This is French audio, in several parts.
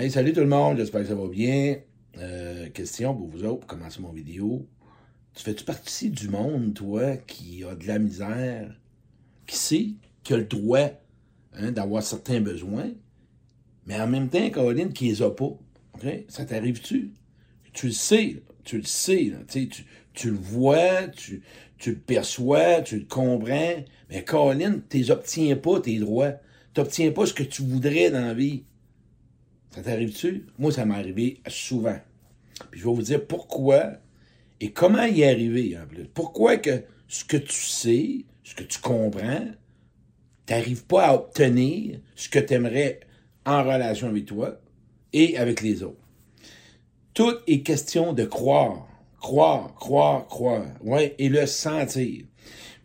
Hey, salut tout le monde, j'espère que ça va bien. Euh, question pour vous autres, pour commencer mon vidéo. Tu fais-tu partie du monde, toi, qui a de la misère, qui sait, qui a le droit hein, d'avoir certains besoins, mais en même temps, Caroline, qui les a pas. Ça t'arrive-tu? Tu le sais, tu le sais, tu, tu le vois, tu, tu le perçois, tu le comprends, mais Caroline, tu les obtiens pas, tes droits. Tu n'obtiens pas ce que tu voudrais dans la vie. Ça t'arrive-tu? Moi, ça m'est arrivé souvent. Puis je vais vous dire pourquoi et comment y arriver en plus. Pourquoi que ce que tu sais, ce que tu comprends, t'arrives pas à obtenir ce que tu aimerais en relation avec toi et avec les autres? Tout est question de croire. Croire, croire, croire. Ouais, et le sentir.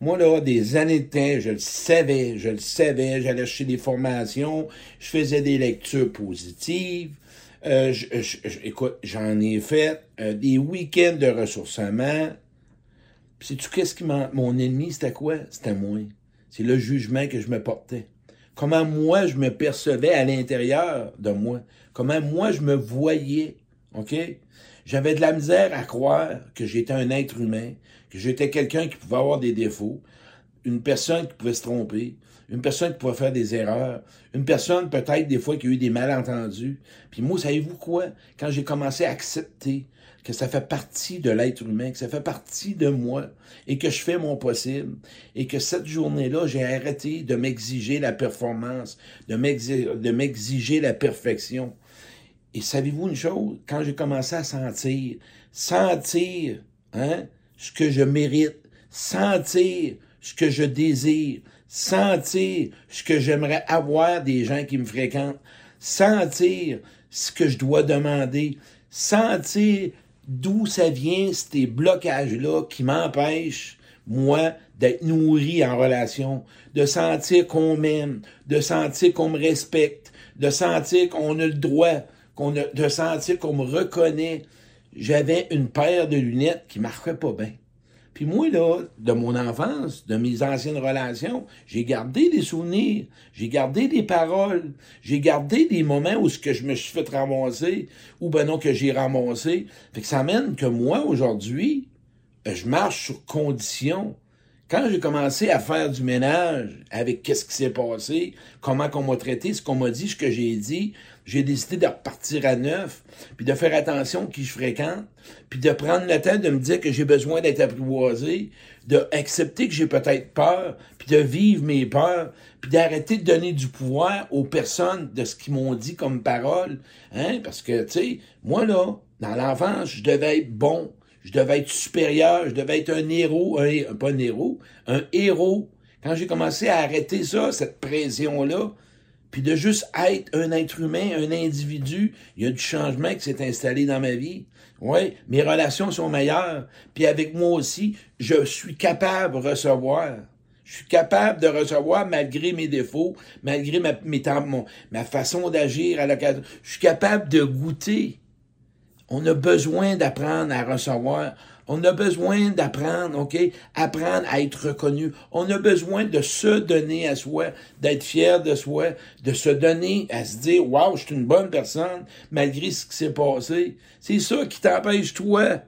Moi, là, des années de temps, je le savais, je le savais, j'allais chercher des formations, je faisais des lectures positives. Euh, écoute, j'en ai fait euh, des week-ends de ressourcement. Puis sais-tu qu'est-ce qui m'a... Mon ennemi, c'était quoi? C'était moi. C'est le jugement que je me portais. Comment moi, je me percevais à l'intérieur de moi. Comment moi, je me voyais. OK? J'avais de la misère à croire que j'étais un être humain, que j'étais quelqu'un qui pouvait avoir des défauts, une personne qui pouvait se tromper, une personne qui pouvait faire des erreurs, une personne peut-être des fois qui a eu des malentendus. Puis moi, savez-vous quoi? Quand j'ai commencé à accepter que ça fait partie de l'être humain, que ça fait partie de moi, et que je fais mon possible, et que cette journée-là, j'ai arrêté de m'exiger la performance, de m'exiger la perfection, et savez-vous une chose? Quand j'ai commencé à sentir, sentir hein, ce que je mérite, sentir ce que je désire, sentir ce que j'aimerais avoir des gens qui me fréquentent, sentir ce que je dois demander, sentir d'où ça vient ces blocages-là qui m'empêchent, moi, d'être nourri en relation, de sentir qu'on m'aime, de sentir qu'on me respecte, de sentir qu'on a le droit, de sentir qu'on me reconnaît. J'avais une paire de lunettes qui marquait pas bien. Puis moi, là, de mon enfance, de mes anciennes relations, j'ai gardé des souvenirs, j'ai gardé des paroles, j'ai gardé des moments où ce que je me suis fait ramasser, ou ben non, que j'ai ramassé. Fait que ça mène que moi, aujourd'hui, je marche sur condition. Quand j'ai commencé à faire du ménage avec qu'est-ce qui s'est passé, comment qu'on m'a traité, ce qu'on m'a dit, ce que j'ai dit, j'ai décidé de repartir à neuf, puis de faire attention qui je fréquente, puis de prendre le temps de me dire que j'ai besoin d'être apprivoisé, d'accepter que j'ai peut-être peur, puis de vivre mes peurs, puis d'arrêter de donner du pouvoir aux personnes de ce qu'ils m'ont dit comme parole, hein, parce que, tu sais, moi, là, dans l'enfance, je devais être bon, je devais être supérieur, je devais être un héros, un, pas un héros, un héros. Quand j'ai commencé à arrêter ça, cette pression-là, puis de juste être un être humain, un individu, il y a du changement qui s'est installé dans ma vie. Oui, mes relations sont meilleures. Puis avec moi aussi, je suis capable de recevoir. Je suis capable de recevoir malgré mes défauts, malgré ma, ma façon d'agir à l'occasion. Je suis capable de goûter. On a besoin d'apprendre à recevoir. On a besoin d'apprendre, OK? Apprendre à être reconnu. On a besoin de se donner à soi, d'être fier de soi, de se donner à se dire, waouh, je suis une bonne personne, malgré ce qui s'est passé. C'est ça qui t'empêche, toi.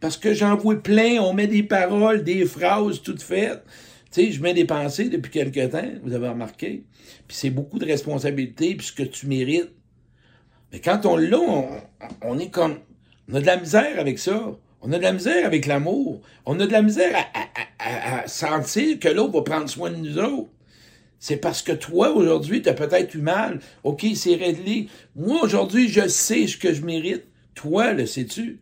Parce que j'en vois plein, on met des paroles, des phrases toutes faites. Tu sais, je mets des pensées depuis quelque temps, vous avez remarqué. Puis c'est beaucoup de responsabilité, puis ce que tu mérites. Mais quand on l'a, on, est comme. On a de la misère avec ça. On a de la misère avec l'amour. On a de la misère à, sentir que l'autre va prendre soin de nous autres. C'est parce que toi, aujourd'hui, tu as peut-être eu mal. OK, c'est réglé. Moi, aujourd'hui, je sais ce que je mérite. Toi, le sais-tu?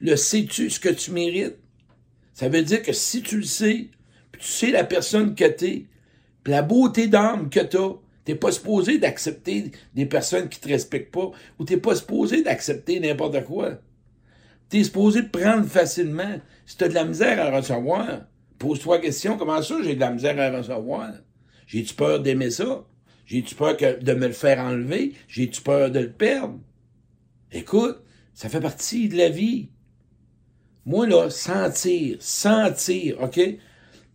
Le sais-tu ce que tu mérites? Ça veut dire que si tu le sais, puis tu sais la personne que t'es, puis la beauté d'âme que t'as, T'es pas supposé d'accepter des personnes qui te respectent pas, ou t'es pas supposé d'accepter n'importe quoi. T'es supposé te prendre facilement. Si t'as de la misère à recevoir, pose-toi la question, comment ça j'ai de la misère à recevoir? J'ai-tu peur d'aimer ça? J'ai-tu peur de me le faire enlever? J'ai-tu peur de le perdre? Écoute, ça fait partie de la vie. Moi, là, sentir, sentir, OK,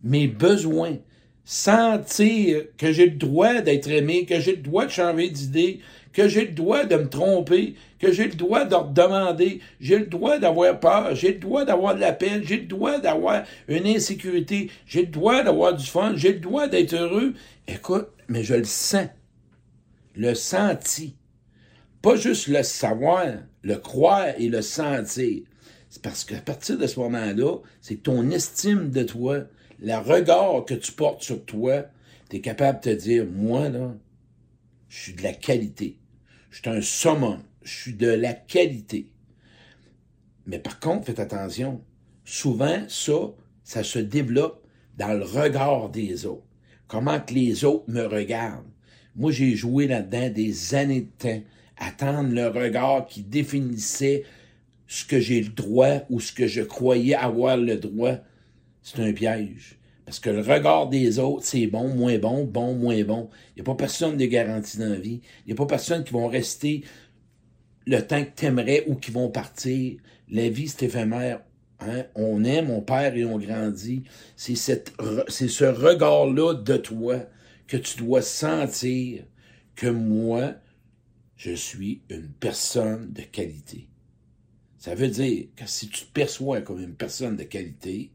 mes besoins, sentir que j'ai le droit d'être aimé, que j'ai le droit de changer d'idée, que j'ai le droit de me tromper, que j'ai le droit de demander, j'ai le droit d'avoir peur, j'ai le droit d'avoir de la peine, j'ai le droit d'avoir une insécurité, j'ai le droit d'avoir du fun, j'ai le droit d'être heureux. Écoute, mais je le sens. Le senti. Pas juste le savoir, le croire et le sentir. C'est parce qu'à partir de ce moment-là, c'est ton estime de toi, le regard que tu portes sur toi, tu es capable de te dire, moi, là, je suis de la qualité. Je suis un summum. Je suis de la qualité. Mais par contre, faites attention. Souvent, ça, ça se développe dans le regard des autres. Comment que les autres me regardent. Moi, j'ai joué là-dedans des années de temps, attendre le regard qui définissait ce que j'ai le droit ou ce que je croyais avoir le droit, c'est un piège. Parce que le regard des autres, c'est bon, moins bon, bon, moins bon. Il n'y a pas personne de garantie dans la vie. Il n'y a pas personne qui vont rester le temps que t'aimerais ou qui vont partir. La vie, c'est éphémère. Hein? On aime, on perd et on grandit. C'est c'est ce regard-là de toi que tu dois sentir que moi, je suis une personne de qualité. Ça veut dire que si tu te perçois comme une personne de qualité,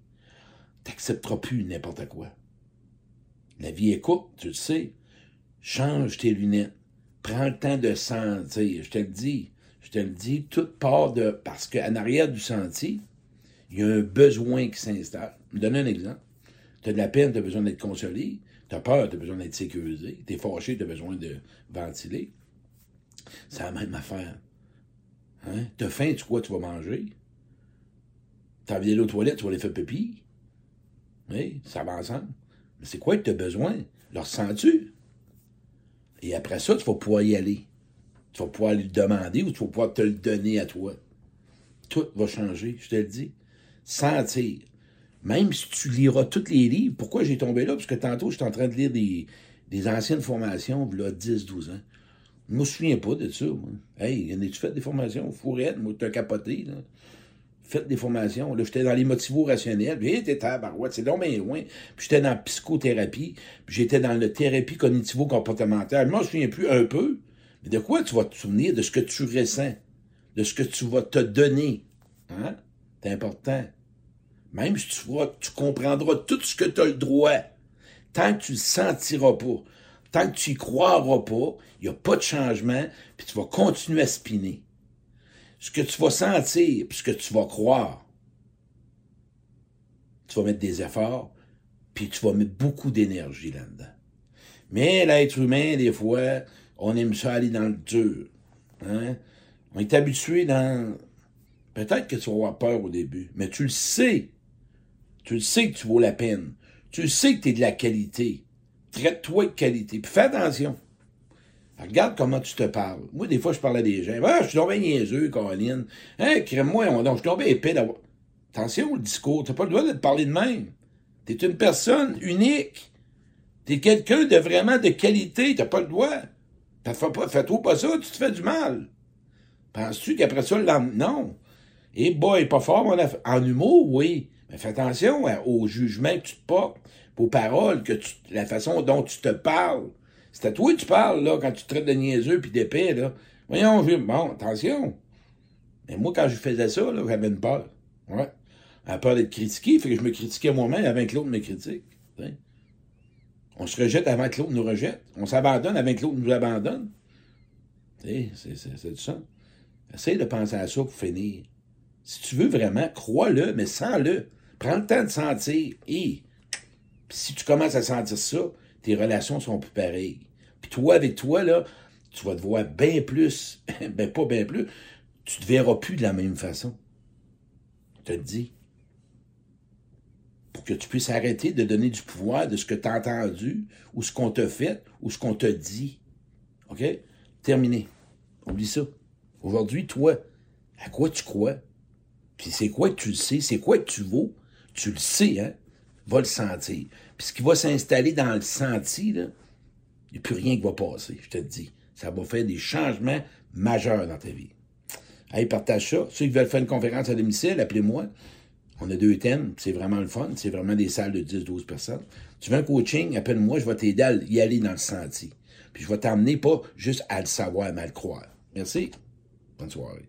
tu n'accepteras plus n'importe quoi. La vie est courte, tu le sais. Change tes lunettes. Prends le temps de sentir. Je te le dis. Je te le dis. Tout part de. Parce qu'en arrière du sentier, il y a un besoin qui s'installe. Je me donne un exemple. Tu as de la peine, tu as besoin d'être consolé. Tu as peur, tu as besoin d'être sécurisé. Tu es fâché, tu as besoin de ventiler. C'est la même affaire. Hein? T'as faim, tu que tu vas manger? T'as envie d'aller aux toilettes, tu vas aller faire pipi? Oui, ça va ensemble. Mais c'est quoi que tu as besoin? Leur sens-tu? Et après ça, tu vas pouvoir y aller. Tu vas pouvoir lui demander ou tu vas pouvoir te le donner à toi. Tout va changer, je te le dis. Sentir. Même si tu liras tous les livres, pourquoi j'ai tombé là? Parce que tantôt, j'étais en train de lire des, des anciennes formations, là, 10-12 ans. Je me souviens pas de ça. Moi. Hey, en tu fait des formations? Fourette, moi, t'as capoté, là. Faites des formations. Là, j'étais dans les motivos rationnels. Puis, t'es à barouette, c'est donc bien loin. Puis, j'étais dans la psychothérapie. Puis, j'étais dans la thérapie cognitivo-comportementale. Je me souviens plus un peu. Mais de quoi tu vas te souvenir? De ce que tu ressens? De ce que tu vas te donner? Hein? C'est important. Même si tu, vois, tu comprendras tout ce que tu as le droit. Tant que tu le sentiras pas tant que tu y croiras pas, il n'y a pas de changement, puis tu vas continuer à spinner. Ce que tu vas sentir, puis ce que tu vas croire, tu vas mettre des efforts, puis tu vas mettre beaucoup d'énergie là-dedans. Mais l'être humain, des fois, on aime ça aller dans le dur. Hein? On est habitué dans... Peut-être que tu vas avoir peur au début, mais tu le sais. Tu le sais que tu vaux la peine. Tu le sais que tu es de la qualité. Traite-toi de qualité. Puis fais attention. Regarde comment tu te parles. Moi, des fois, je parle à des gens. Ah, je suis tombé niaiseux, Caroline. Hein, crème-moi, donc, je suis tombé épais d'avoir. Attention au discours. T'as pas le droit de te parler de même. T'es une personne unique. T'es quelqu'un de vraiment de qualité. T'as pas le droit. Fais pas, fais-toi pas ça, tu te fais du mal. Penses-tu qu'après ça, non. Et eh boy, pas fort, en, en humour, oui. Mais fais attention hein, au jugement que tu te portes aux paroles, que tu, la façon dont tu te parles. C'est à toi que tu parles, là, quand tu te traites de niaiseux puis d'épais, là. Voyons, bon, attention. Mais moi, quand je faisais ça, là, j'avais une peur. Ouais. La peur d'être critiqué, fait que je me critiquais moi-même avant que l'autre me critique. On se rejette avant que l'autre nous rejette. On s'abandonne avant que l'autre nous abandonne. C'est, ça. Essaye de penser à ça pour finir. Si tu veux vraiment, crois-le, mais sens-le. Prends le temps de sentir. Et si tu commences à sentir ça, tes relations sont plus pareilles. Puis toi, avec toi, là, tu vas te voir bien plus, ben pas bien plus, tu te verras plus de la même façon. Je te dis. Pour que tu puisses arrêter de donner du pouvoir de ce que tu as entendu, ou ce qu'on t'a fait, ou ce qu'on t'a dit. OK? Terminé. Oublie ça. Aujourd'hui, toi, à quoi tu crois? Puis c'est quoi que tu le sais? C'est quoi que tu vaux? Tu le sais, hein? va le sentir. Puis ce qui va s'installer dans le senti, il n'y a plus rien qui va passer, je te le dis. Ça va faire des changements majeurs dans ta vie. Allez, partage ça. Ceux qui veulent faire une conférence à domicile, appelez-moi. On a deux thèmes, c'est vraiment le fun, c'est vraiment des salles de 10-12 personnes. Tu veux un coaching, appelle-moi, je vais t'aider à y aller dans le senti. Puis je vais t'emmener pas juste à le savoir, mais à le croire. Merci. Bonne soirée.